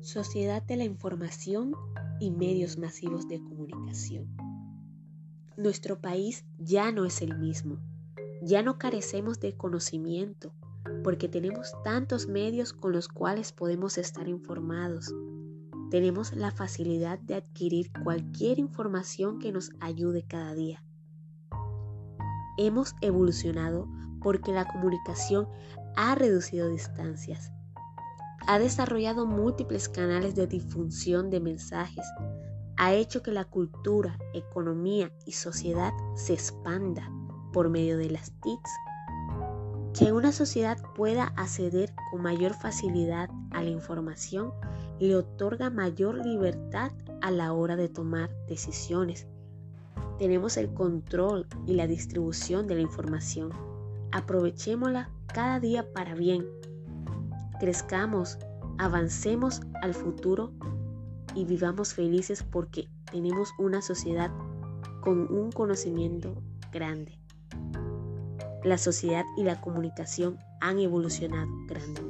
Sociedad de la información y medios masivos de comunicación. Nuestro país ya no es el mismo. Ya no carecemos de conocimiento porque tenemos tantos medios con los cuales podemos estar informados. Tenemos la facilidad de adquirir cualquier información que nos ayude cada día. Hemos evolucionado porque la comunicación ha reducido distancias ha desarrollado múltiples canales de difusión de mensajes, ha hecho que la cultura, economía y sociedad se expanda por medio de las TICs. Que una sociedad pueda acceder con mayor facilidad a la información le otorga mayor libertad a la hora de tomar decisiones. Tenemos el control y la distribución de la información. Aprovechémosla cada día para bien crezcamos, avancemos al futuro y vivamos felices porque tenemos una sociedad con un conocimiento grande. La sociedad y la comunicación han evolucionado grandemente.